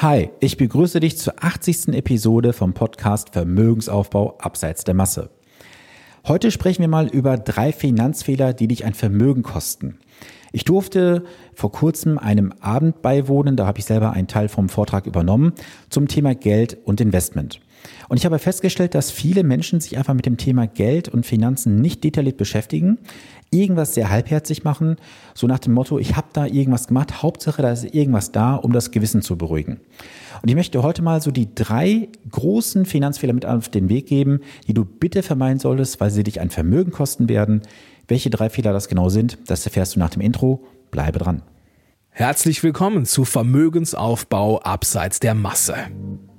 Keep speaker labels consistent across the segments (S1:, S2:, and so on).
S1: Hi, ich begrüße dich zur 80. Episode vom Podcast Vermögensaufbau abseits der Masse. Heute sprechen wir mal über drei Finanzfehler, die dich ein Vermögen kosten. Ich durfte vor kurzem einem Abend beiwohnen, da habe ich selber einen Teil vom Vortrag übernommen, zum Thema Geld und Investment. Und ich habe festgestellt, dass viele Menschen sich einfach mit dem Thema Geld und Finanzen nicht detailliert beschäftigen, irgendwas sehr halbherzig machen, so nach dem Motto, ich habe da irgendwas gemacht, Hauptsache da ist irgendwas da, um das Gewissen zu beruhigen. Und ich möchte heute mal so die drei großen Finanzfehler mit auf den Weg geben, die du bitte vermeiden solltest, weil sie dich ein Vermögen kosten werden. Welche drei Fehler das genau sind, das erfährst du nach dem Intro. Bleibe dran.
S2: Herzlich willkommen zu Vermögensaufbau abseits der Masse.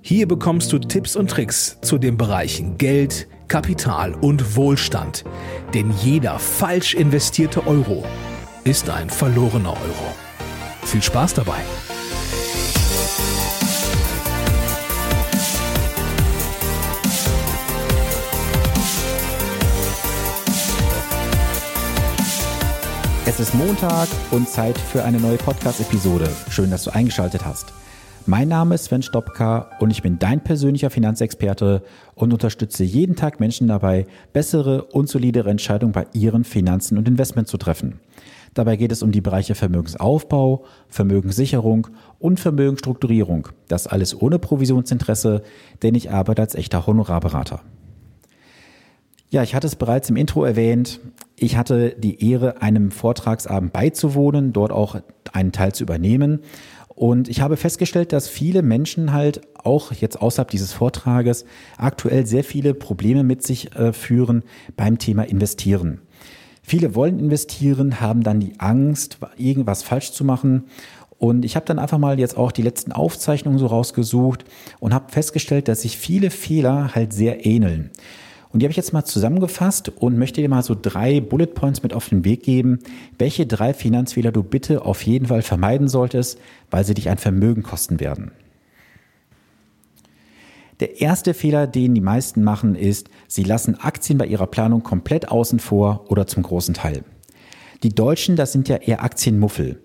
S2: Hier bekommst du Tipps und Tricks zu den Bereichen Geld, Kapital und Wohlstand. Denn jeder falsch investierte Euro ist ein verlorener Euro. Viel Spaß dabei!
S1: Es ist Montag und Zeit für eine neue Podcast-Episode. Schön, dass du eingeschaltet hast. Mein Name ist Sven Stopka und ich bin dein persönlicher Finanzexperte und unterstütze jeden Tag Menschen dabei, bessere und solidere Entscheidungen bei ihren Finanzen und Investment zu treffen. Dabei geht es um die Bereiche Vermögensaufbau, Vermögenssicherung und Vermögensstrukturierung. Das alles ohne Provisionsinteresse, denn ich arbeite als echter Honorarberater. Ja, ich hatte es bereits im Intro erwähnt. Ich hatte die Ehre, einem Vortragsabend beizuwohnen, dort auch einen Teil zu übernehmen. Und ich habe festgestellt, dass viele Menschen halt auch jetzt außerhalb dieses Vortrages aktuell sehr viele Probleme mit sich äh, führen beim Thema Investieren. Viele wollen investieren, haben dann die Angst, irgendwas falsch zu machen. Und ich habe dann einfach mal jetzt auch die letzten Aufzeichnungen so rausgesucht und habe festgestellt, dass sich viele Fehler halt sehr ähneln. Und die habe ich jetzt mal zusammengefasst und möchte dir mal so drei Bullet Points mit auf den Weg geben, welche drei Finanzfehler du bitte auf jeden Fall vermeiden solltest, weil sie dich ein Vermögen kosten werden. Der erste Fehler, den die meisten machen, ist, sie lassen Aktien bei ihrer Planung komplett außen vor oder zum großen Teil. Die Deutschen, das sind ja eher Aktienmuffel.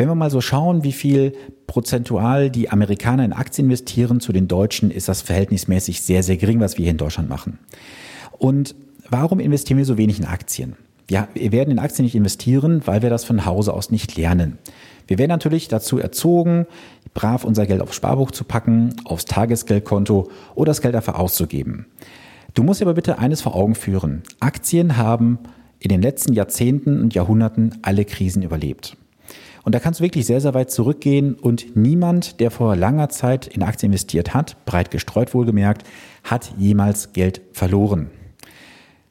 S1: Wenn wir mal so schauen, wie viel prozentual die Amerikaner in Aktien investieren zu den Deutschen, ist das verhältnismäßig sehr, sehr gering, was wir hier in Deutschland machen. Und warum investieren wir so wenig in Aktien? Ja, wir werden in Aktien nicht investieren, weil wir das von Hause aus nicht lernen. Wir werden natürlich dazu erzogen, brav unser Geld aufs Sparbuch zu packen, aufs Tagesgeldkonto oder das Geld einfach auszugeben. Du musst aber bitte eines vor Augen führen. Aktien haben in den letzten Jahrzehnten und Jahrhunderten alle Krisen überlebt. Und da kannst du wirklich sehr, sehr weit zurückgehen und niemand, der vor langer Zeit in Aktien investiert hat, breit gestreut wohlgemerkt, hat jemals Geld verloren.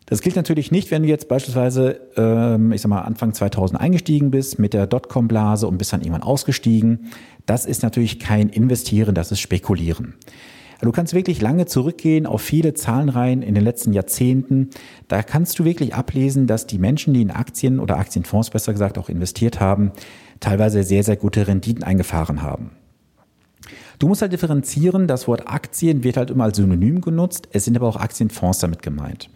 S1: Das gilt natürlich nicht, wenn du jetzt beispielsweise, ähm, ich sag mal, Anfang 2000 eingestiegen bist mit der Dotcom-Blase und bist dann irgendwann ausgestiegen. Das ist natürlich kein Investieren, das ist Spekulieren. Du kannst wirklich lange zurückgehen auf viele Zahlenreihen in den letzten Jahrzehnten. Da kannst du wirklich ablesen, dass die Menschen, die in Aktien oder Aktienfonds besser gesagt auch investiert haben, teilweise sehr, sehr gute Renditen eingefahren haben. Du musst halt differenzieren, das Wort Aktien wird halt immer als Synonym genutzt, es sind aber auch Aktienfonds damit gemeint.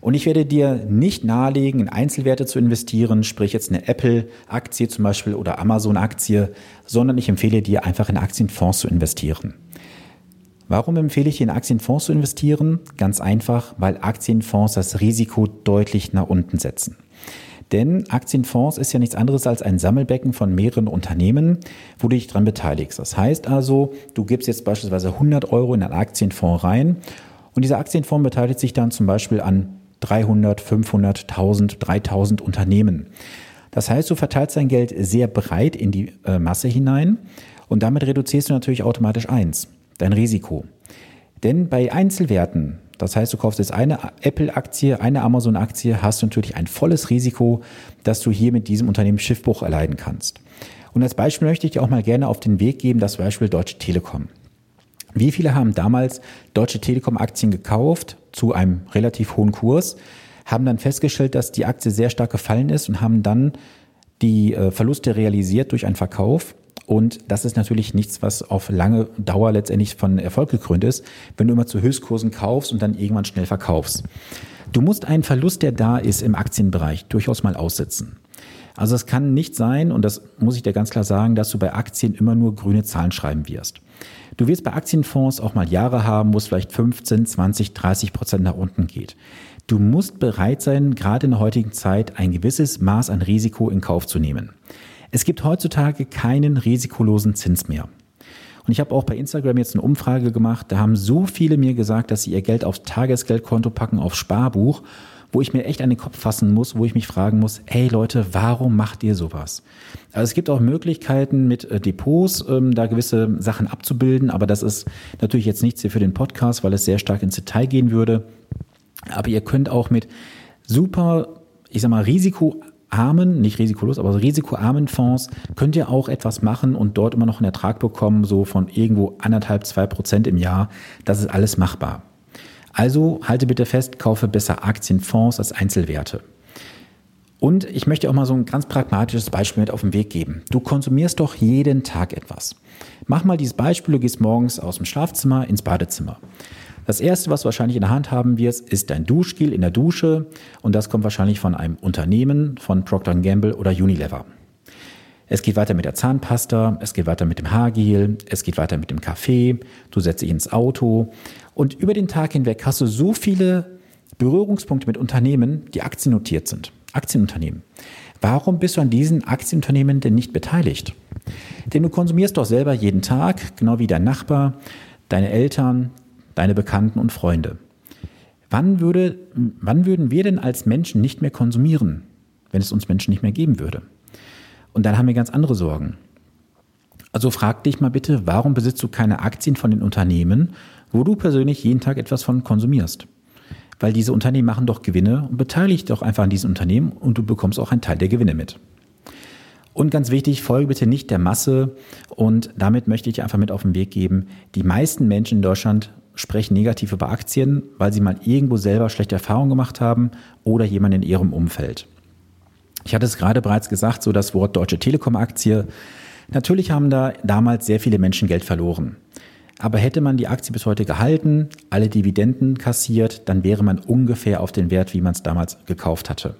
S1: Und ich werde dir nicht nahelegen, in Einzelwerte zu investieren, sprich jetzt eine Apple-Aktie zum Beispiel oder Amazon-Aktie, sondern ich empfehle dir einfach in Aktienfonds zu investieren. Warum empfehle ich dir in Aktienfonds zu investieren? Ganz einfach, weil Aktienfonds das Risiko deutlich nach unten setzen. Denn Aktienfonds ist ja nichts anderes als ein Sammelbecken von mehreren Unternehmen, wo du dich dran beteiligst. Das heißt also, du gibst jetzt beispielsweise 100 Euro in einen Aktienfonds rein und dieser Aktienfonds beteiligt sich dann zum Beispiel an 300, 500, 1000, 3000 Unternehmen. Das heißt, du verteilst dein Geld sehr breit in die äh, Masse hinein und damit reduzierst du natürlich automatisch eins, dein Risiko. Denn bei Einzelwerten, das heißt, du kaufst jetzt eine Apple-Aktie, eine Amazon-Aktie, hast du natürlich ein volles Risiko, dass du hier mit diesem Unternehmen Schiffbruch erleiden kannst. Und als Beispiel möchte ich dir auch mal gerne auf den Weg geben, das Beispiel Deutsche Telekom. Wie viele haben damals Deutsche Telekom Aktien gekauft zu einem relativ hohen Kurs, haben dann festgestellt, dass die Aktie sehr stark gefallen ist und haben dann die äh, Verluste realisiert durch einen Verkauf. Und das ist natürlich nichts, was auf lange Dauer letztendlich von Erfolg gekrönt ist, wenn du immer zu Höchstkursen kaufst und dann irgendwann schnell verkaufst. Du musst einen Verlust, der da ist im Aktienbereich, durchaus mal aussitzen. Also es kann nicht sein, und das muss ich dir ganz klar sagen, dass du bei Aktien immer nur grüne Zahlen schreiben wirst. Du wirst bei Aktienfonds auch mal Jahre haben, wo es vielleicht 15, 20, 30 Prozent nach unten geht. Du musst bereit sein, gerade in der heutigen Zeit ein gewisses Maß an Risiko in Kauf zu nehmen. Es gibt heutzutage keinen risikolosen Zins mehr. Und ich habe auch bei Instagram jetzt eine Umfrage gemacht, da haben so viele mir gesagt, dass sie ihr Geld aufs Tagesgeldkonto packen, aufs Sparbuch, wo ich mir echt an den Kopf fassen muss, wo ich mich fragen muss, hey Leute, warum macht ihr sowas? Also es gibt auch Möglichkeiten mit äh, Depots, ähm, da gewisse Sachen abzubilden, aber das ist natürlich jetzt nichts hier für den Podcast, weil es sehr stark ins Detail gehen würde. Aber ihr könnt auch mit super, ich sag mal, risikoarmen, nicht risikolos, aber risikoarmen Fonds könnt ihr auch etwas machen und dort immer noch einen Ertrag bekommen, so von irgendwo anderthalb, zwei Prozent im Jahr. Das ist alles machbar. Also halte bitte fest, kaufe besser Aktienfonds als Einzelwerte. Und ich möchte auch mal so ein ganz pragmatisches Beispiel mit auf den Weg geben. Du konsumierst doch jeden Tag etwas. Mach mal dieses Beispiel, du gehst morgens aus dem Schlafzimmer ins Badezimmer. Das erste, was du wahrscheinlich in der Hand haben wirst, ist dein Duschgel in der Dusche und das kommt wahrscheinlich von einem Unternehmen, von Procter Gamble oder Unilever. Es geht weiter mit der Zahnpasta, es geht weiter mit dem Haargel, es geht weiter mit dem Kaffee, du setzt dich ins Auto und über den Tag hinweg hast du so viele Berührungspunkte mit Unternehmen, die aktiennotiert sind. Aktienunternehmen. Warum bist du an diesen Aktienunternehmen denn nicht beteiligt? Denn du konsumierst doch selber jeden Tag, genau wie dein Nachbar, deine Eltern, deine Bekannten und Freunde. Wann, würde, wann würden wir denn als Menschen nicht mehr konsumieren, wenn es uns Menschen nicht mehr geben würde? Und dann haben wir ganz andere Sorgen. Also frag dich mal bitte, warum besitzt du keine Aktien von den Unternehmen, wo du persönlich jeden Tag etwas von konsumierst? Weil diese Unternehmen machen doch Gewinne und beteilige dich doch einfach an diesen Unternehmen und du bekommst auch einen Teil der Gewinne mit. Und ganz wichtig, folge bitte nicht der Masse. Und damit möchte ich einfach mit auf den Weg geben, die meisten Menschen in Deutschland sprechen negativ über Aktien, weil sie mal irgendwo selber schlechte Erfahrungen gemacht haben oder jemand in ihrem Umfeld. Ich hatte es gerade bereits gesagt, so das Wort Deutsche Telekom Aktie. Natürlich haben da damals sehr viele Menschen Geld verloren. Aber hätte man die Aktie bis heute gehalten, alle Dividenden kassiert, dann wäre man ungefähr auf den Wert, wie man es damals gekauft hatte.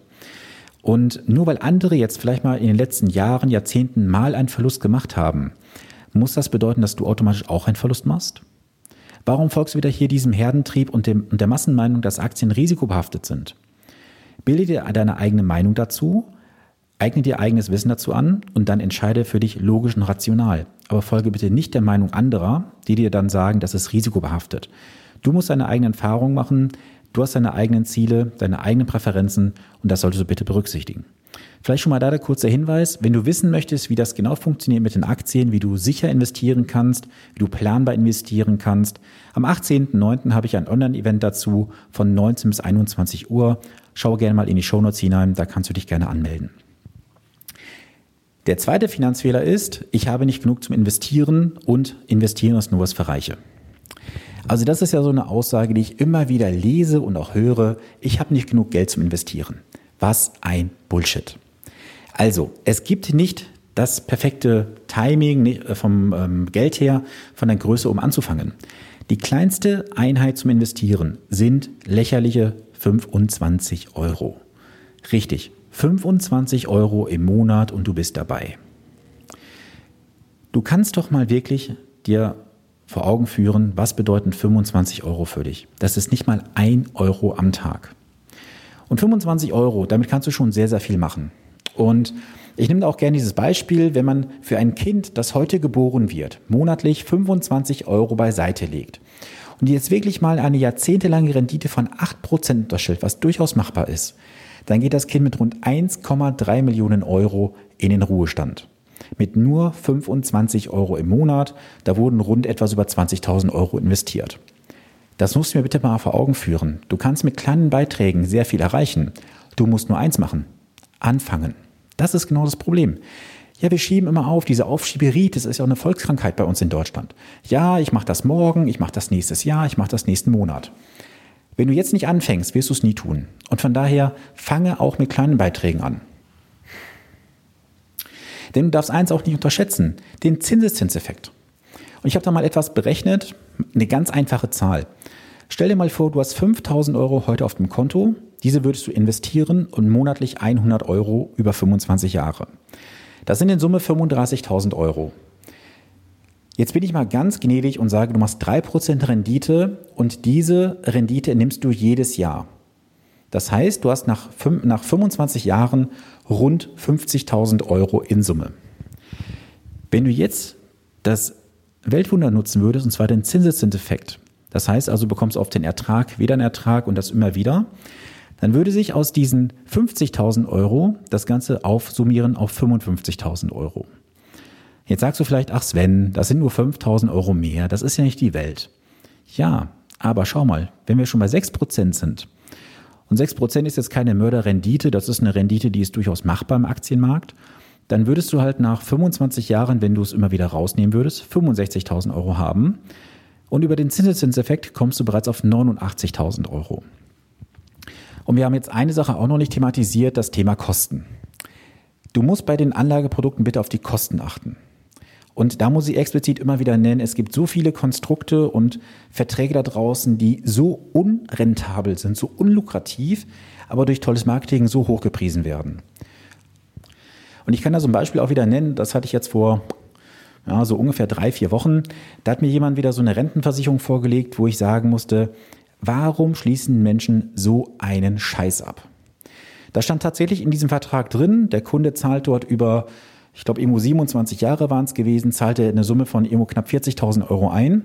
S1: Und nur weil andere jetzt vielleicht mal in den letzten Jahren, Jahrzehnten mal einen Verlust gemacht haben, muss das bedeuten, dass du automatisch auch einen Verlust machst? Warum folgst du wieder hier diesem Herdentrieb und, dem, und der Massenmeinung, dass Aktien risikobehaftet sind? Bilde dir deine eigene Meinung dazu, eigne dir eigenes Wissen dazu an und dann entscheide für dich logisch und rational. Aber folge bitte nicht der Meinung anderer, die dir dann sagen, das ist risikobehaftet. Du musst deine eigenen Erfahrungen machen, du hast deine eigenen Ziele, deine eigenen Präferenzen und das solltest du bitte berücksichtigen. Vielleicht schon mal da der kurze Hinweis, wenn du wissen möchtest, wie das genau funktioniert mit den Aktien, wie du sicher investieren kannst, wie du planbar investieren kannst. Am 18.09. habe ich ein Online-Event dazu von 19 bis 21 Uhr. Schau gerne mal in die Shownotes hinein, da kannst du dich gerne anmelden. Der zweite Finanzfehler ist, ich habe nicht genug zum Investieren und investieren ist nur was für Reiche. Also das ist ja so eine Aussage, die ich immer wieder lese und auch höre. Ich habe nicht genug Geld zum Investieren. Was ein Bullshit. Also, es gibt nicht das perfekte Timing äh, vom ähm, Geld her, von der Größe, um anzufangen. Die kleinste Einheit zum Investieren sind lächerliche 25 Euro. Richtig, 25 Euro im Monat und du bist dabei. Du kannst doch mal wirklich dir vor Augen führen, was bedeuten 25 Euro für dich. Das ist nicht mal ein Euro am Tag. Und 25 Euro, damit kannst du schon sehr, sehr viel machen. Und ich nehme auch gerne dieses Beispiel, wenn man für ein Kind, das heute geboren wird, monatlich 25 Euro beiseite legt und jetzt wirklich mal eine jahrzehntelange Rendite von 8% unterstellt, was durchaus machbar ist, dann geht das Kind mit rund 1,3 Millionen Euro in den Ruhestand. Mit nur 25 Euro im Monat, da wurden rund etwas über 20.000 Euro investiert. Das musst du mir bitte mal vor Augen führen. Du kannst mit kleinen Beiträgen sehr viel erreichen. Du musst nur eins machen. Anfangen. Das ist genau das Problem. Ja, wir schieben immer auf, diese Aufschieberie, das ist ja auch eine Volkskrankheit bei uns in Deutschland. Ja, ich mache das morgen, ich mache das nächstes Jahr, ich mache das nächsten Monat. Wenn du jetzt nicht anfängst, wirst du es nie tun. Und von daher fange auch mit kleinen Beiträgen an. Denn du darfst eins auch nicht unterschätzen, den Zinseszinseffekt. Und ich habe da mal etwas berechnet, eine ganz einfache Zahl. Stell dir mal vor, du hast 5000 Euro heute auf dem Konto. Diese würdest du investieren und monatlich 100 Euro über 25 Jahre. Das sind in Summe 35.000 Euro. Jetzt bin ich mal ganz gnädig und sage, du machst 3% Rendite und diese Rendite nimmst du jedes Jahr. Das heißt, du hast nach, nach 25 Jahren rund 50.000 Euro in Summe. Wenn du jetzt das Weltwunder nutzen würdest, und zwar den Zinseszinseffekt, das heißt also, du bekommst auf den Ertrag wieder einen Ertrag und das immer wieder, dann würde sich aus diesen 50.000 Euro das Ganze aufsummieren auf 55.000 Euro. Jetzt sagst du vielleicht, ach Sven, das sind nur 5.000 Euro mehr, das ist ja nicht die Welt. Ja, aber schau mal, wenn wir schon bei 6% sind, und 6% ist jetzt keine Mörderrendite, das ist eine Rendite, die ist durchaus machbar im Aktienmarkt, dann würdest du halt nach 25 Jahren, wenn du es immer wieder rausnehmen würdest, 65.000 Euro haben. Und über den Zinseszinseffekt kommst du bereits auf 89.000 Euro. Und wir haben jetzt eine Sache auch noch nicht thematisiert, das Thema Kosten. Du musst bei den Anlageprodukten bitte auf die Kosten achten. Und da muss ich explizit immer wieder nennen, es gibt so viele Konstrukte und Verträge da draußen, die so unrentabel sind, so unlukrativ, aber durch tolles Marketing so hoch gepriesen werden. Und ich kann da so ein Beispiel auch wieder nennen, das hatte ich jetzt vor ja, so ungefähr drei, vier Wochen. Da hat mir jemand wieder so eine Rentenversicherung vorgelegt, wo ich sagen musste, warum schließen Menschen so einen Scheiß ab? Da stand tatsächlich in diesem Vertrag drin, der Kunde zahlt dort über ich glaube, irgendwo 27 Jahre waren es gewesen, zahlte eine Summe von irgendwo knapp 40.000 Euro ein,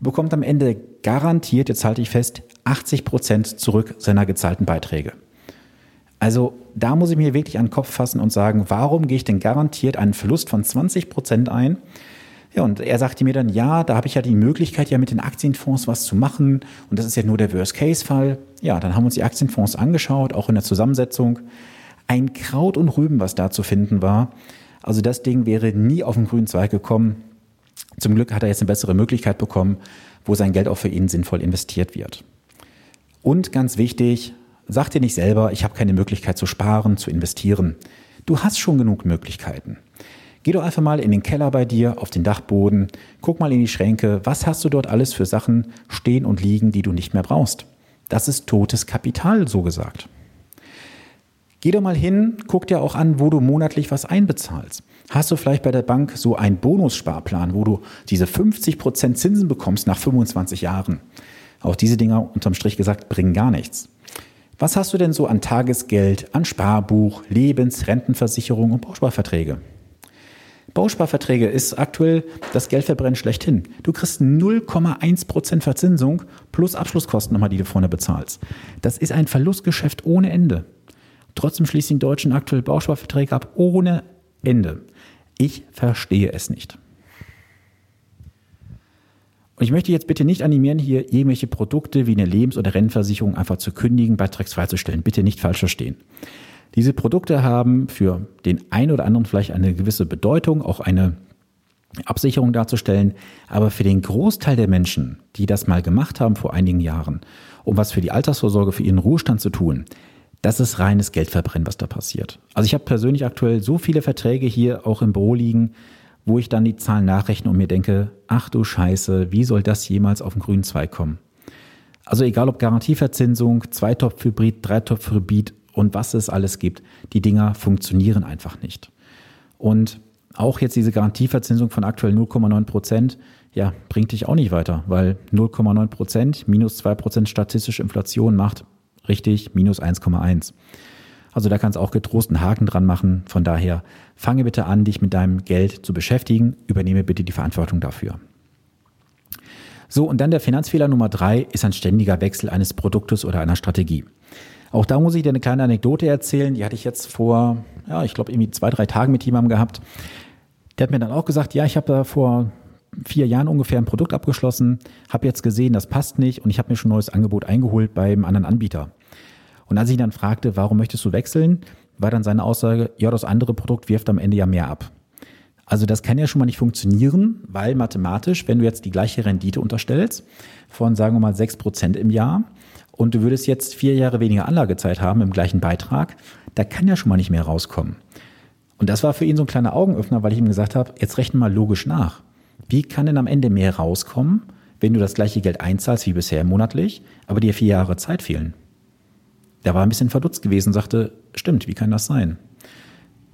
S1: bekommt am Ende garantiert, jetzt halte ich fest, 80 Prozent zurück seiner gezahlten Beiträge. Also da muss ich mir wirklich an den Kopf fassen und sagen, warum gehe ich denn garantiert einen Verlust von 20 Prozent ein? Ja, und er sagte mir dann, ja, da habe ich ja die Möglichkeit, ja mit den Aktienfonds was zu machen. Und das ist ja nur der Worst-Case-Fall. Ja, dann haben wir uns die Aktienfonds angeschaut, auch in der Zusammensetzung. Ein Kraut und Rüben, was da zu finden war. Also das Ding wäre nie auf den grünen Zweig gekommen. Zum Glück hat er jetzt eine bessere Möglichkeit bekommen, wo sein Geld auch für ihn sinnvoll investiert wird. Und ganz wichtig, sag dir nicht selber, ich habe keine Möglichkeit zu sparen, zu investieren. Du hast schon genug Möglichkeiten. Geh doch einfach mal in den Keller bei dir, auf den Dachboden, guck mal in die Schränke, was hast du dort alles für Sachen stehen und liegen, die du nicht mehr brauchst. Das ist totes Kapital, so gesagt. Geh doch mal hin, guck dir auch an, wo du monatlich was einbezahlst. Hast du vielleicht bei der Bank so einen Bonussparplan, wo du diese 50% Zinsen bekommst nach 25 Jahren? Auch diese Dinger unterm Strich gesagt bringen gar nichts. Was hast du denn so an Tagesgeld, an Sparbuch, Lebens-, Rentenversicherung und Bausparverträge? Bausparverträge ist aktuell das Geldverbrennen schlechthin. Du kriegst 0,1% Verzinsung plus Abschlusskosten nochmal, die du vorne bezahlst. Das ist ein Verlustgeschäft ohne Ende. Trotzdem schließen die Deutschen aktuell Bausparverträge ab ohne Ende. Ich verstehe es nicht. Und ich möchte jetzt bitte nicht animieren, hier irgendwelche Produkte wie eine Lebens- oder Rennversicherung einfach zu kündigen, beitragsfrei Bitte nicht falsch verstehen. Diese Produkte haben für den einen oder anderen vielleicht eine gewisse Bedeutung, auch eine Absicherung darzustellen, aber für den Großteil der Menschen, die das mal gemacht haben vor einigen Jahren, um was für die Altersvorsorge, für ihren Ruhestand zu tun, das ist reines Geldverbrennen, was da passiert. Also ich habe persönlich aktuell so viele Verträge hier auch im Büro liegen, wo ich dann die Zahlen nachrechne und mir denke, ach du Scheiße, wie soll das jemals auf den grünen Zweig kommen? Also egal ob Garantieverzinsung, Zweitopf-Hybrid, Dreitopf-Hybrid und was es alles gibt, die Dinger funktionieren einfach nicht. Und auch jetzt diese Garantieverzinsung von aktuell 0,9 Prozent, ja, bringt dich auch nicht weiter, weil 0,9 Prozent minus 2 Prozent statistische Inflation macht Richtig, minus 1,1. Also da kannst du auch getrost einen Haken dran machen. Von daher fange bitte an, dich mit deinem Geld zu beschäftigen. Übernehme bitte die Verantwortung dafür. So, und dann der Finanzfehler Nummer drei ist ein ständiger Wechsel eines Produktes oder einer Strategie. Auch da muss ich dir eine kleine Anekdote erzählen. Die hatte ich jetzt vor, ja, ich glaube, irgendwie zwei, drei Tagen mit jemandem gehabt. Der hat mir dann auch gesagt, ja, ich habe da vor vier Jahren ungefähr ein Produkt abgeschlossen, habe jetzt gesehen, das passt nicht und ich habe mir schon ein neues Angebot eingeholt beim anderen Anbieter. Und als ich ihn dann fragte, warum möchtest du wechseln, war dann seine Aussage, ja, das andere Produkt wirft am Ende ja mehr ab. Also das kann ja schon mal nicht funktionieren, weil mathematisch, wenn du jetzt die gleiche Rendite unterstellst von, sagen wir mal, sechs Prozent im Jahr und du würdest jetzt vier Jahre weniger Anlagezeit haben im gleichen Beitrag, da kann ja schon mal nicht mehr rauskommen. Und das war für ihn so ein kleiner Augenöffner, weil ich ihm gesagt habe, jetzt rechne mal logisch nach. Wie kann denn am Ende mehr rauskommen, wenn du das gleiche Geld einzahlst wie bisher monatlich, aber dir vier Jahre Zeit fehlen. Der war ein bisschen verdutzt gewesen sagte, stimmt, wie kann das sein?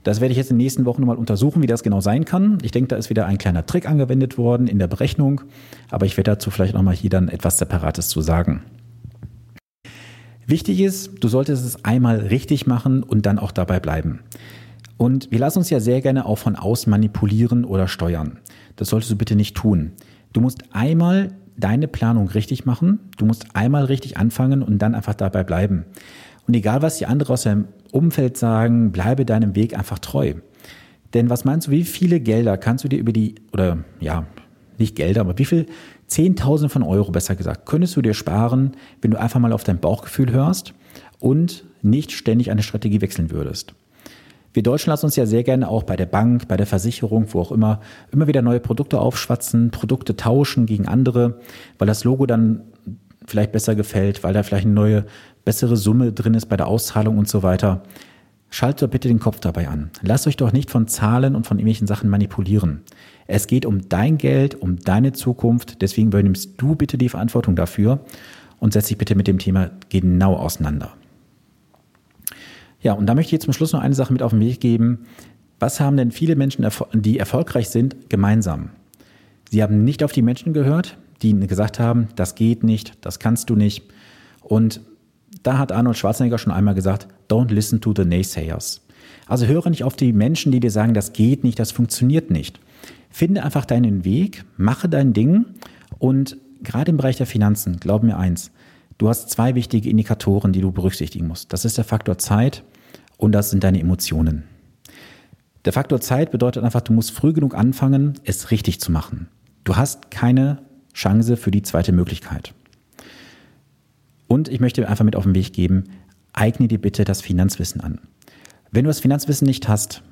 S1: Das werde ich jetzt in den nächsten Wochen nochmal untersuchen, wie das genau sein kann. Ich denke, da ist wieder ein kleiner Trick angewendet worden in der Berechnung, aber ich werde dazu vielleicht nochmal hier dann etwas Separates zu sagen. Wichtig ist, du solltest es einmal richtig machen und dann auch dabei bleiben. Und wir lassen uns ja sehr gerne auch von außen manipulieren oder steuern. Das solltest du bitte nicht tun. Du musst einmal deine Planung richtig machen, du musst einmal richtig anfangen und dann einfach dabei bleiben. Und egal, was die anderen aus deinem Umfeld sagen, bleibe deinem Weg einfach treu. Denn was meinst du, wie viele Gelder kannst du dir über die, oder ja, nicht Gelder, aber wie viel, Zehntausende von Euro besser gesagt, könntest du dir sparen, wenn du einfach mal auf dein Bauchgefühl hörst und nicht ständig eine Strategie wechseln würdest. Wir Deutschen lassen uns ja sehr gerne auch bei der Bank, bei der Versicherung, wo auch immer, immer wieder neue Produkte aufschwatzen, Produkte tauschen gegen andere, weil das Logo dann vielleicht besser gefällt, weil da vielleicht eine neue, bessere Summe drin ist bei der Auszahlung und so weiter. Schaltet doch bitte den Kopf dabei an. Lasst euch doch nicht von Zahlen und von irgendwelchen Sachen manipulieren. Es geht um dein Geld, um deine Zukunft. Deswegen übernimmst du bitte die Verantwortung dafür und setz dich bitte mit dem Thema genau auseinander. Ja, und da möchte ich jetzt zum Schluss noch eine Sache mit auf den Weg geben. Was haben denn viele Menschen, die erfolgreich sind, gemeinsam? Sie haben nicht auf die Menschen gehört, die gesagt haben, das geht nicht, das kannst du nicht. Und da hat Arnold Schwarzenegger schon einmal gesagt, don't listen to the naysayers. Also höre nicht auf die Menschen, die dir sagen, das geht nicht, das funktioniert nicht. Finde einfach deinen Weg, mache dein Ding und gerade im Bereich der Finanzen, glaub mir eins, du hast zwei wichtige Indikatoren, die du berücksichtigen musst. Das ist der Faktor Zeit und das sind deine Emotionen. Der Faktor Zeit bedeutet einfach, du musst früh genug anfangen, es richtig zu machen. Du hast keine Chance für die zweite Möglichkeit. Und ich möchte einfach mit auf den Weg geben, eigne dir bitte das Finanzwissen an. Wenn du das Finanzwissen nicht hast,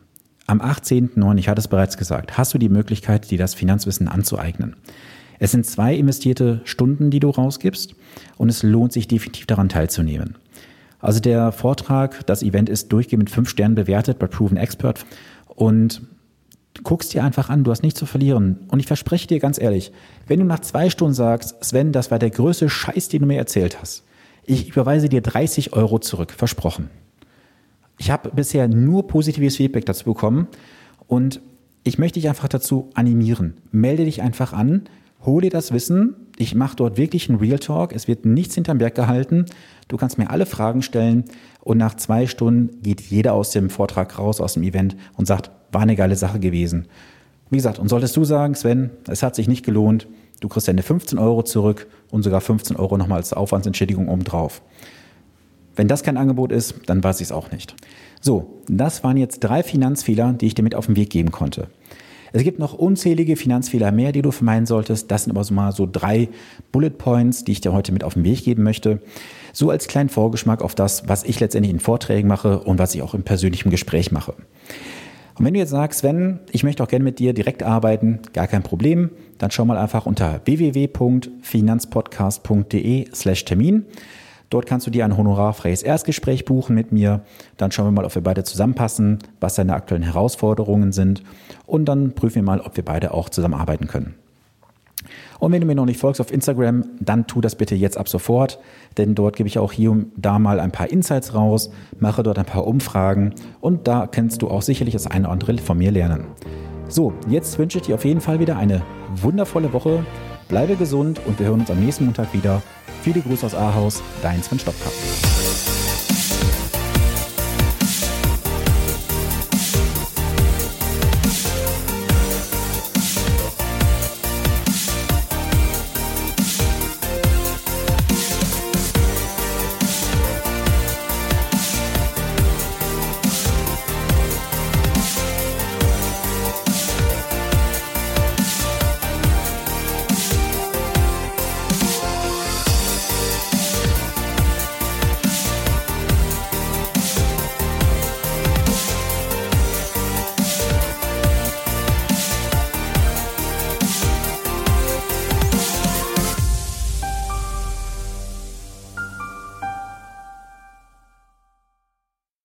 S1: am 18.09., ich hatte es bereits gesagt, hast du die Möglichkeit, dir das Finanzwissen anzueignen. Es sind zwei investierte Stunden, die du rausgibst und es lohnt sich definitiv daran teilzunehmen. Also der Vortrag, das Event ist durchgehend mit fünf Sternen bewertet bei Proven Expert und guckst dir einfach an, du hast nichts zu verlieren. Und ich verspreche dir ganz ehrlich, wenn du nach zwei Stunden sagst, Sven, das war der größte Scheiß, den du mir erzählt hast, ich überweise dir 30 Euro zurück, versprochen. Ich habe bisher nur positives Feedback dazu bekommen und ich möchte dich einfach dazu animieren. Melde dich einfach an, hol dir das Wissen. Ich mache dort wirklich einen Real Talk. Es wird nichts hinterm Berg gehalten. Du kannst mir alle Fragen stellen und nach zwei Stunden geht jeder aus dem Vortrag raus, aus dem Event und sagt, war eine geile Sache gewesen. Wie gesagt, und solltest du sagen, Sven, es hat sich nicht gelohnt, du kriegst deine 15 Euro zurück und sogar 15 Euro nochmal als Aufwandsentschädigung obendrauf. Wenn das kein Angebot ist, dann weiß ich es auch nicht. So, das waren jetzt drei Finanzfehler, die ich dir mit auf den Weg geben konnte. Es gibt noch unzählige Finanzfehler mehr, die du vermeiden solltest. Das sind aber so mal so drei Bullet Points, die ich dir heute mit auf den Weg geben möchte. So als kleinen Vorgeschmack auf das, was ich letztendlich in Vorträgen mache und was ich auch im persönlichen Gespräch mache. Und wenn du jetzt sagst, Sven, ich möchte auch gerne mit dir direkt arbeiten, gar kein Problem, dann schau mal einfach unter www.finanzpodcast.de slash Termin. Dort kannst du dir ein honorarfreies Erstgespräch buchen mit mir. Dann schauen wir mal, ob wir beide zusammenpassen, was deine aktuellen Herausforderungen sind. Und dann prüfen wir mal, ob wir beide auch zusammenarbeiten können. Und wenn du mir noch nicht folgst auf Instagram, dann tu das bitte jetzt ab sofort, denn dort gebe ich auch hier und da mal ein paar Insights raus, mache dort ein paar Umfragen und da kannst du auch sicherlich das eine oder andere von mir lernen. So, jetzt wünsche ich dir auf jeden Fall wieder eine wundervolle Woche. Bleibe gesund und wir hören uns am nächsten Montag wieder. Viele Grüße aus Ahaus, dein Sven Stopka.